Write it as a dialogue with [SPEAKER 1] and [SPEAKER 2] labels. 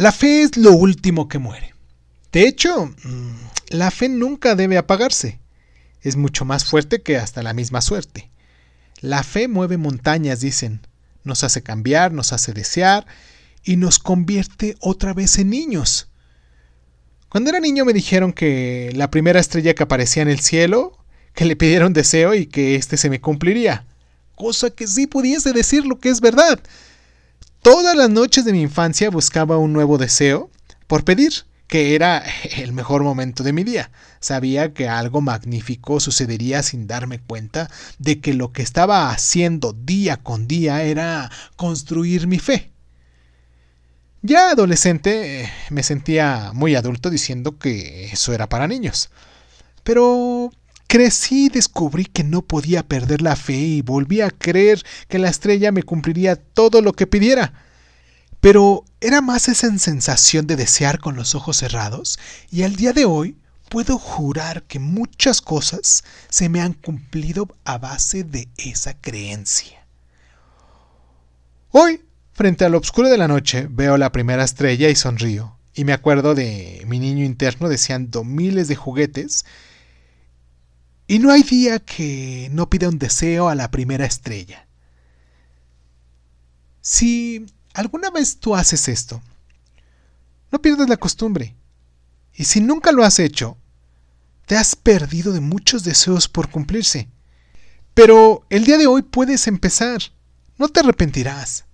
[SPEAKER 1] La fe es lo último que muere. De hecho, mm, la fe nunca debe apagarse. Es mucho más fuerte que hasta la misma suerte. La fe mueve montañas, dicen. Nos hace cambiar, nos hace desear y nos convierte otra vez en niños. Cuando era niño me dijeron que la primera estrella que aparecía en el cielo, que le pidieron deseo y que éste se me cumpliría. Cosa que sí pudiese decir lo que es verdad. Todas las noches de mi infancia buscaba un nuevo deseo por pedir, que era el mejor momento de mi día. Sabía que algo magnífico sucedería sin darme cuenta de que lo que estaba haciendo día con día era construir mi fe. Ya adolescente eh, me sentía muy adulto diciendo que eso era para niños. Pero Crecí y descubrí que no podía perder la fe y volví a creer que la estrella me cumpliría todo lo que pidiera. Pero era más esa sensación de desear con los ojos cerrados y al día de hoy puedo jurar que muchas cosas se me han cumplido a base de esa creencia. Hoy, frente al oscuro de la noche, veo la primera estrella y sonrío, y me acuerdo de mi niño interno deseando miles de juguetes y no hay día que no pida un deseo a la primera estrella. Si alguna vez tú haces esto, no pierdas la costumbre. Y si nunca lo has hecho, te has perdido de muchos deseos por cumplirse. Pero el día de hoy puedes empezar. No te arrepentirás.